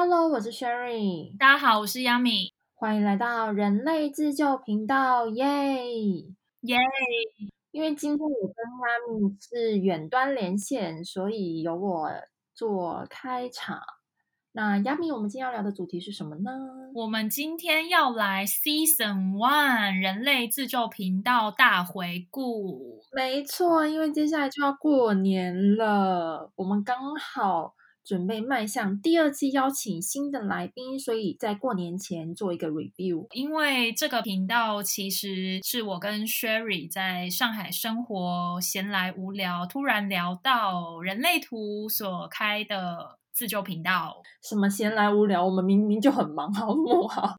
Hello，我是 Sherry，大家好，我是 yamy 欢迎来到人类自救频道，耶耶！因为今天我跟 yamy 是远端连线，所以由我做开场。那 yamy 我们今天要聊的主题是什么呢？我们今天要来 Season One 人类自救频道大回顾。没错，因为接下来就要过年了，我们刚好。准备迈向第二季，邀请新的来宾，所以在过年前做一个 review。因为这个频道其实是我跟 Sherry 在上海生活闲来无聊，突然聊到人类图所开的。自救频道，什么闲来无聊？我们明明就很忙，好不好？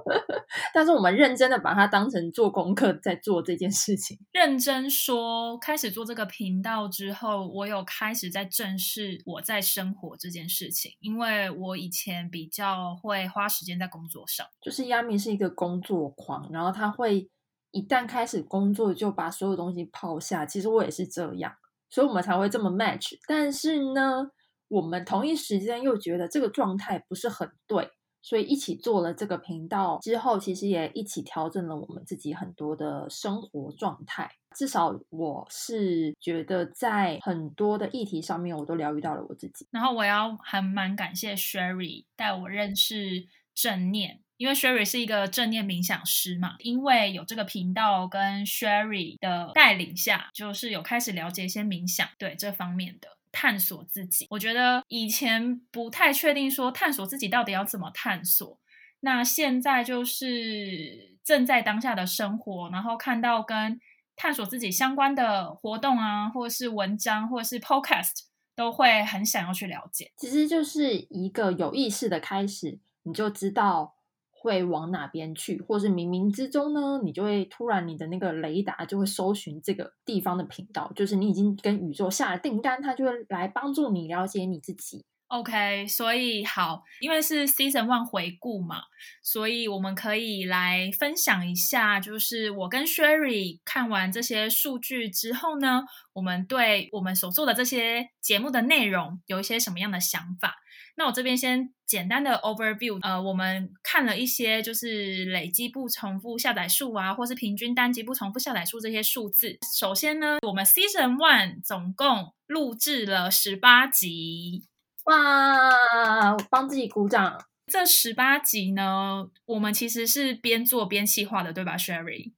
但是我们认真的把它当成做功课在做这件事情。认真说，开始做这个频道之后，我有开始在正视我在生活这件事情，因为我以前比较会花时间在工作上，就是亚米是一个工作狂，然后他会一旦开始工作就把所有东西抛下。其实我也是这样，所以我们才会这么 match。但是呢？我们同一时间又觉得这个状态不是很对，所以一起做了这个频道之后，其实也一起调整了我们自己很多的生活状态。至少我是觉得在很多的议题上面，我都疗愈到了我自己。然后我要还蛮感谢 Sherry 带我认识正念，因为 Sherry 是一个正念冥想师嘛。因为有这个频道跟 Sherry 的带领下，就是有开始了解一些冥想对这方面的。探索自己，我觉得以前不太确定说探索自己到底要怎么探索。那现在就是正在当下的生活，然后看到跟探索自己相关的活动啊，或者是文章，或者是 podcast，都会很想要去了解。其实就是一个有意识的开始，你就知道。会往哪边去，或是冥冥之中呢？你就会突然你的那个雷达就会搜寻这个地方的频道，就是你已经跟宇宙下了订单，它就会来帮助你了解你自己。OK，所以好，因为是 Season One 回顾嘛，所以我们可以来分享一下，就是我跟 Sherry 看完这些数据之后呢，我们对我们所做的这些节目的内容有一些什么样的想法？那我这边先简单的 overview，呃，我们看了一些就是累积不重复下载数啊，或是平均单集不重复下载数这些数字。首先呢，我们 Season One 总共录制了十八集，哇，帮自己鼓掌。这十八集呢，我们其实是边做边细化的，对吧，Sherry？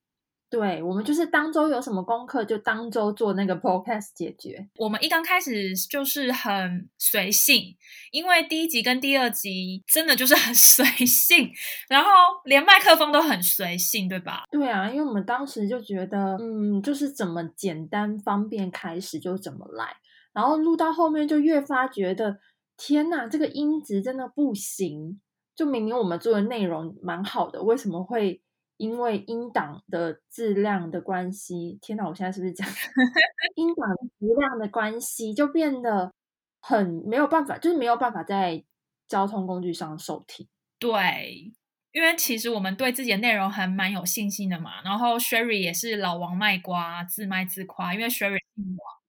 对我们就是当周有什么功课，就当周做那个 podcast 解决。我们一刚开始就是很随性，因为第一集跟第二集真的就是很随性，然后连麦克风都很随性，对吧？对啊，因为我们当时就觉得，嗯，就是怎么简单方便开始就怎么来，然后录到后面就越发觉得，天哪，这个音质真的不行。就明明我们做的内容蛮好的，为什么会？因为音档的质量的关系，天哪！我现在是不是讲 音档质量的关系，就变得很没有办法，就是没有办法在交通工具上收听。对，因为其实我们对自己的内容还蛮有信心的嘛。然后 Sherry 也是老王卖瓜，自卖自夸，因为 Sherry 姓王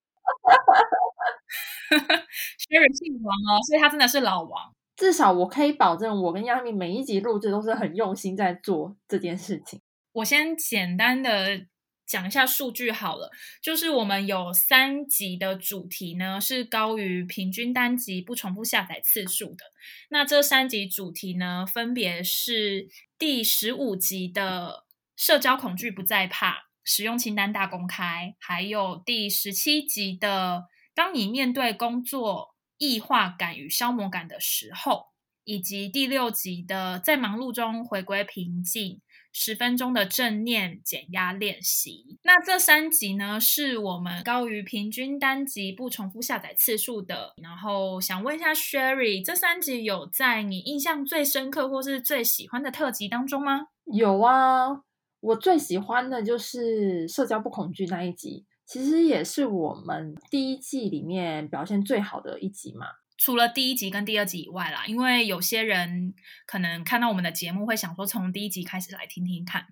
Sherry 姓王哦，所以他真的是老王。至少我可以保证，我跟亚米每一集录制都是很用心在做这件事情。我先简单的讲一下数据好了，就是我们有三集的主题呢是高于平均单集不重复下载次数的。那这三集主题呢，分别是第十五集的社交恐惧不再怕，使用清单大公开，还有第十七集的当你面对工作。异化感与消磨感的时候，以及第六集的在忙碌中回归平静，十分钟的正念减压练习。那这三集呢，是我们高于平均单集不重复下载次数的。然后想问一下 Sherry，这三集有在你印象最深刻或是最喜欢的特辑当中吗？有啊，我最喜欢的就是社交不恐惧那一集。其实也是我们第一季里面表现最好的一集嘛，除了第一集跟第二集以外啦，因为有些人可能看到我们的节目会想说从第一集开始来听听看。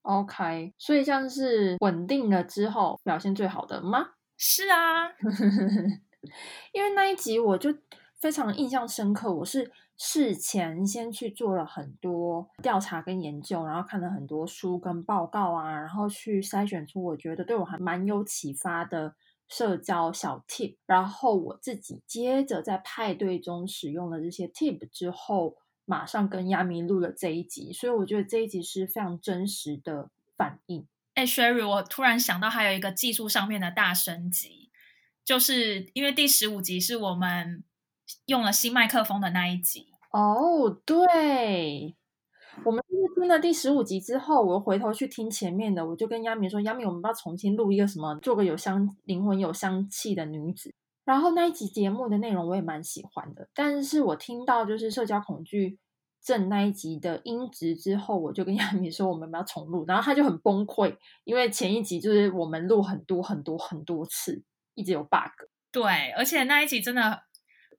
OK，所以像是稳定了之后表现最好的吗？是啊，因为那一集我就非常印象深刻。我是事前先去做了很多调查跟研究，然后看了很多书跟报告啊，然后去筛选出我觉得对我还蛮有启发的社交小 tip。然后我自己接着在派对中使用了这些 tip 之后，马上跟亚明录了这一集，所以我觉得这一集是非常真实的反应。哎，Sherry，我突然想到还有一个技术上面的大升级，就是因为第十五集是我们用了新麦克风的那一集。哦，对，我们就是听了第十五集之后，我又回头去听前面的，我就跟亚米说：“亚米，我们要重新录一个什么，做个有香灵魂、有香气的女子。”然后那一集节目的内容我也蛮喜欢的，但是我听到就是社交恐惧。症那一集的音质之后，我就跟 亚米说我们要重录，然后他就很崩溃，因为前一集就是我们录很多很多很多次，一直有 bug。对，而且那一集真的。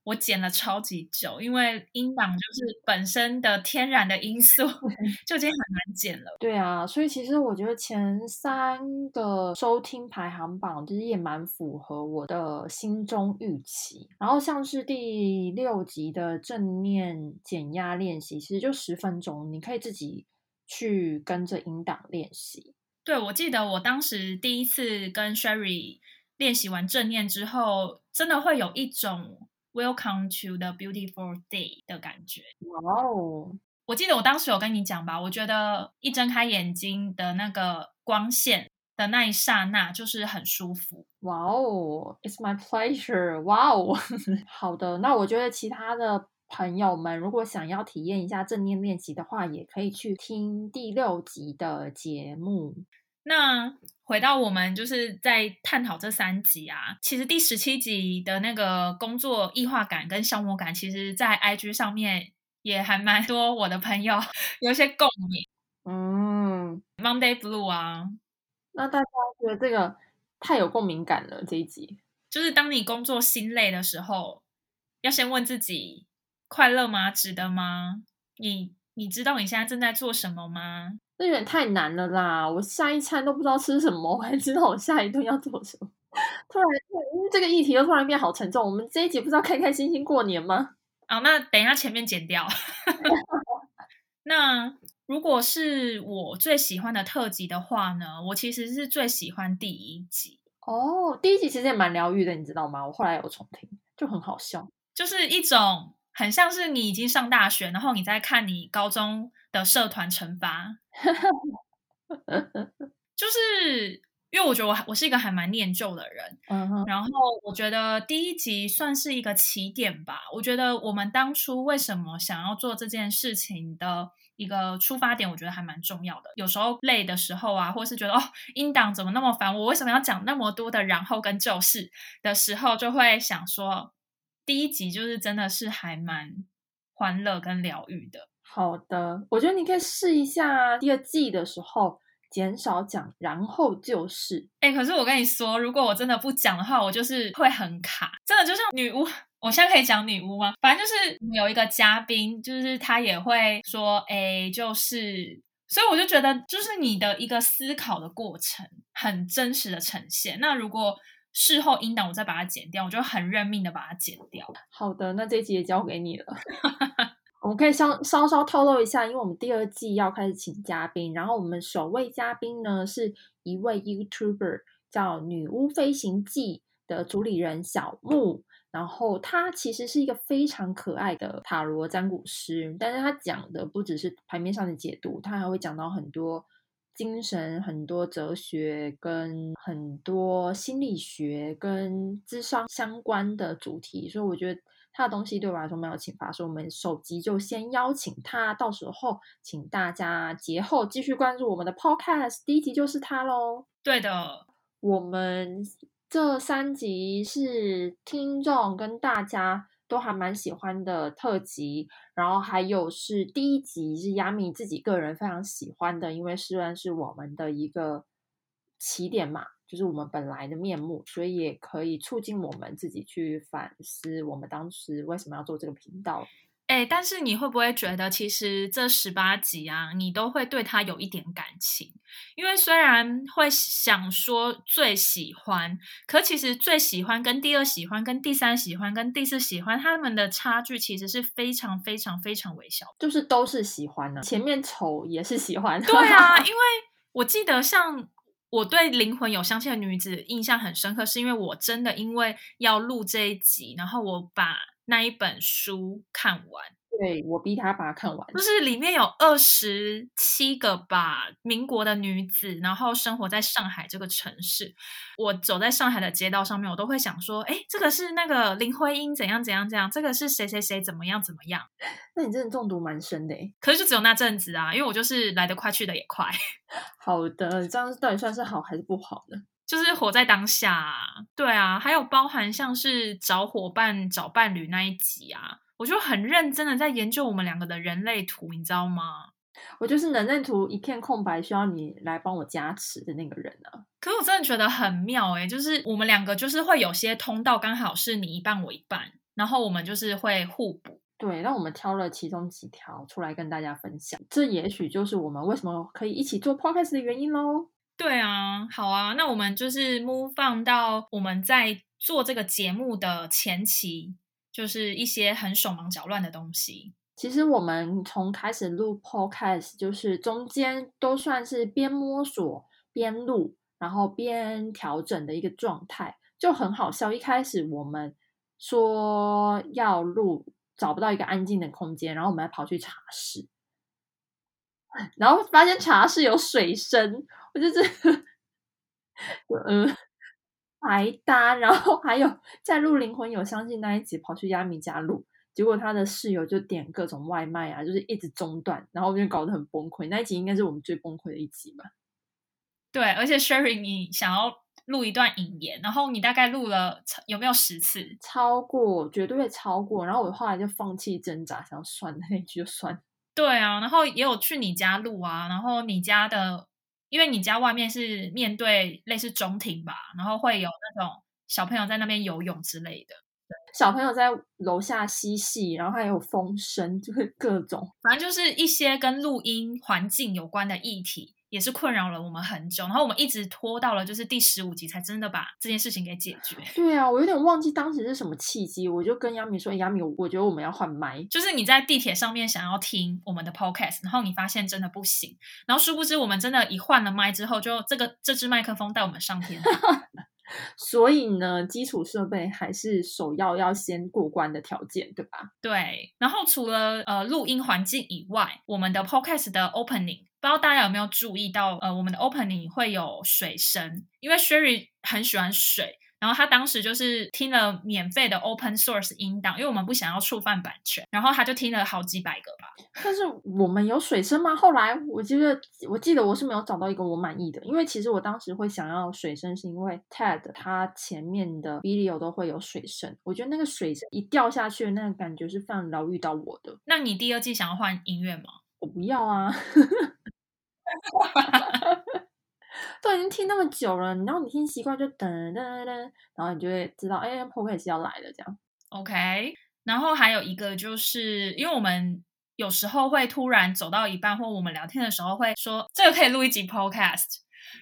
我剪了超级久，因为音档就是本身的天然的因素 就已经很难剪了。对啊，所以其实我觉得前三个收听排行榜其实也蛮符合我的心中预期。然后像是第六集的正念减压练习，其实就十分钟，你可以自己去跟着音档练习。对，我记得我当时第一次跟 Sherry 练习完正念之后，真的会有一种。Welcome to the beautiful day 的感觉。哇哦！我记得我当时有跟你讲吧，我觉得一睁开眼睛的那个光线的那一刹那就是很舒服。哇哦！It's my pleasure。哇哦！好的，那我觉得其他的朋友们如果想要体验一下正念练习的话，也可以去听第六集的节目。那回到我们就是在探讨这三集啊，其实第十七集的那个工作异化感跟消磨感，其实，在 IG 上面也还蛮多我的朋友 有一些共鸣。嗯，Monday Blue 啊，那大家觉得这个太有共鸣感了。这一集就是当你工作心累的时候，要先问自己：快乐吗？值得吗？你你知道你现在正在做什么吗？这有点太难了啦！我下一餐都不知道吃什么，我还知道我下一顿要做什么。突然，因为这个议题又突然变好沉重。我们这一集不知道开开心心过年吗？啊，那等一下前面剪掉。那如果是我最喜欢的特辑的话呢？我其实是最喜欢第一集。哦，第一集其实也蛮疗愈的，你知道吗？我后来有重听，就很好笑，就是一种。很像是你已经上大学，然后你在看你高中的社团惩罚，就是因为我觉得我我是一个还蛮念旧的人，然后我觉得第一集算是一个起点吧。我觉得我们当初为什么想要做这件事情的一个出发点，我觉得还蛮重要的。有时候累的时候啊，或是觉得哦，音档怎么那么烦，我为什么要讲那么多的然后跟就是的时候，就会想说。第一集就是真的是还蛮欢乐跟疗愈的。好的，我觉得你可以试一下第二季的时候减少讲，然后就是，哎，可是我跟你说，如果我真的不讲的话，我就是会很卡，真的就像女巫。我现在可以讲女巫吗？反正就是有一个嘉宾，就是他也会说，哎，就是，所以我就觉得，就是你的一个思考的过程很真实的呈现。那如果事后音档我再把它剪掉，我就很认命的把它剪掉。好的，那这集也交给你了。我们可以稍稍稍透露一下，因为我们第二季要开始请嘉宾，然后我们首位嘉宾呢是一位 YouTuber 叫《女巫飞行记》的主理人小木，然后他其实是一个非常可爱的塔罗占卜师，但是他讲的不只是牌面上的解读，他还会讲到很多。精神很多哲学跟很多心理学跟智商相关的主题，所以我觉得他的东西对我来说没有启发，所以我们首集就先邀请他，到时候请大家节后继续关注我们的 Podcast，第一集就是他喽。对的，我们这三集是听众跟大家。都还蛮喜欢的特辑，然后还有是第一集是亚米自己个人非常喜欢的，因为虽然是我们的一个起点嘛，就是我们本来的面目，所以也可以促进我们自己去反思我们当时为什么要做这个频道。哎，但是你会不会觉得，其实这十八集啊，你都会对他有一点感情？因为虽然会想说最喜欢，可其实最喜欢跟第二喜欢、跟第三喜欢、跟第四喜欢，他们的差距其实是非常非常非常微小，就是都是喜欢呢。前面丑也是喜欢，对啊，因为我记得像我对灵魂有香气的女子印象很深刻，是因为我真的因为要录这一集，然后我把。那一本书看完，对我逼他把它看完，就是里面有二十七个吧，民国的女子，然后生活在上海这个城市。我走在上海的街道上面，我都会想说，哎，这个是那个林徽因怎样怎样怎样，这个是谁谁谁怎么样怎么样。那你真的中毒蛮深的哎，可是就只有那阵子啊，因为我就是来得快去的也快。好的，这样到底算是好还是不好呢？就是活在当下，对啊，还有包含像是找伙伴、找伴侣那一集啊，我就很认真的在研究我们两个的人类图，你知道吗？我就是人类图一片空白，需要你来帮我加持的那个人啊。可是我真的觉得很妙诶，就是我们两个就是会有些通道刚好是你一半我一半，然后我们就是会互补。对，那我们挑了其中几条出来跟大家分享，这也许就是我们为什么可以一起做 podcast 的原因喽。对啊，好啊，那我们就是 move 放到我们在做这个节目的前期，就是一些很手忙脚乱的东西。其实我们从开始录 podcast，就是中间都算是边摸索边录，然后边调整的一个状态，就很好笑。一开始我们说要录，找不到一个安静的空间，然后我们还跑去茶室，然后发现茶室有水声。我就是，嗯，白搭，然后还有在录灵魂有相信那一集跑去亚米家录，结果他的室友就点各种外卖啊，就是一直中断，然后就搞得很崩溃。那一集应该是我们最崩溃的一集吧？对，而且 Sherry，你想要录一段引言，然后你大概录了有没有十次？超过，绝对会超过。然后我后来就放弃挣扎，想算那一句就算。对啊，然后也有去你家录啊，然后你家的。因为你家外面是面对类似中庭吧，然后会有那种小朋友在那边游泳之类的，小朋友在楼下嬉戏，然后还有风声，就是各种，反正就是一些跟录音环境有关的议题。也是困扰了我们很久，然后我们一直拖到了就是第十五集才真的把这件事情给解决。对啊，我有点忘记当时是什么契机，我就跟亚米说：“亚米，我觉得我们要换麦。”就是你在地铁上面想要听我们的 podcast，然后你发现真的不行，然后殊不知我们真的，一换了麦之后，就这个这支麦克风带我们上天。所以呢，基础设备还是首要要先过关的条件，对吧？对。然后除了呃录音环境以外，我们的 podcast 的 opening。不知道大家有没有注意到，呃，我们的 opening 会有水声，因为 Sherry 很喜欢水，然后他当时就是听了免费的 open source 音档，因为我们不想要触犯版权，然后他就听了好几百个吧。但是我们有水声吗？后来我记得，我记得我是没有找到一个我满意的，因为其实我当时会想要水声，是因为 Ted 它前面的 video 都会有水声，我觉得那个水声一掉下去，那个感觉是非常疗愈到我的。那你第二季想要换音乐吗？我不要啊。都已经听那么久了，然后你听习惯就噔噔噔，然后你就会知道，哎 p o c a s t 要来了，这样。OK，然后还有一个就是，因为我们有时候会突然走到一半，或我们聊天的时候会说，这个可以录一集 Podcast，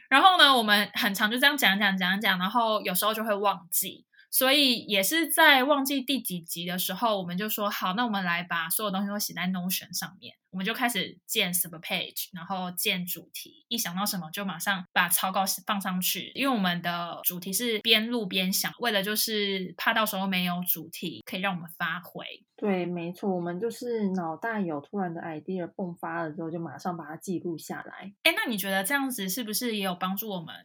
然后呢，我们很长就这样讲讲讲讲，然后有时候就会忘记。所以也是在忘记第几集的时候，我们就说好，那我们来把所有东西都写在 Notion 上面。我们就开始建 sub page，然后建主题，一想到什么就马上把草稿放上去。因为我们的主题是边录边想，为了就是怕到时候没有主题可以让我们发挥。对，没错，我们就是脑袋有突然的 idea 迸发了之后，就马上把它记录下来。哎，那你觉得这样子是不是也有帮助我们？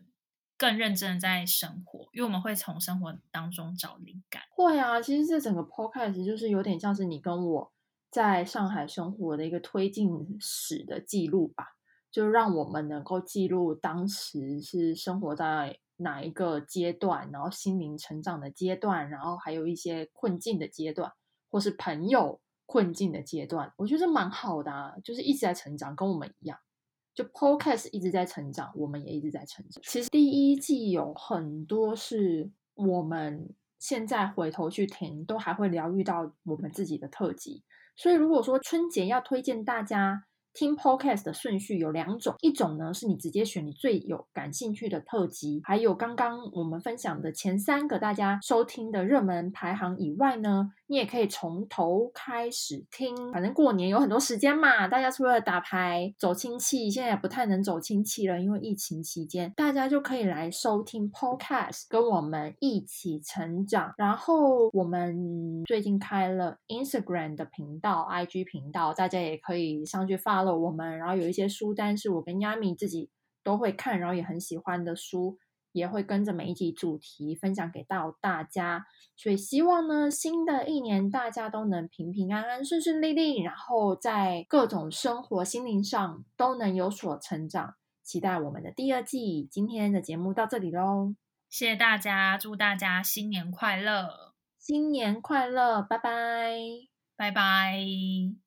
更认真的在生活，因为我们会从生活当中找灵感。会啊，其实这整个 podcast 就是有点像是你跟我在上海生活的一个推进史的记录吧，就让我们能够记录当时是生活在哪一个阶段，然后心灵成长的阶段，然后还有一些困境的阶段，或是朋友困境的阶段。我觉得蛮好的啊，就是一直在成长，跟我们一样。就 Podcast 一直在成长，我们也一直在成长。其实第一季有很多是我们现在回头去听，都还会疗愈到我们自己的特辑。所以如果说春节要推荐大家。听 podcast 的顺序有两种，一种呢是你直接选你最有感兴趣的特辑，还有刚刚我们分享的前三个大家收听的热门排行以外呢，你也可以从头开始听。反正过年有很多时间嘛，大家除了打牌、走亲戚，现在也不太能走亲戚了，因为疫情期间，大家就可以来收听 podcast，跟我们一起成长。然后我们最近开了 Instagram 的频道、IG 频道，大家也可以上去 follow 我们，然后有一些书单是我跟 Yami 自己都会看，然后也很喜欢的书，也会跟着每一集主题分享给到大家。所以希望呢，新的一年大家都能平平安安、顺顺利利，然后在各种生活、心灵上都能有所成长。期待我们的第二季。今天的节目到这里喽，谢谢大家，祝大家新年快乐，新年快乐，拜拜，拜拜。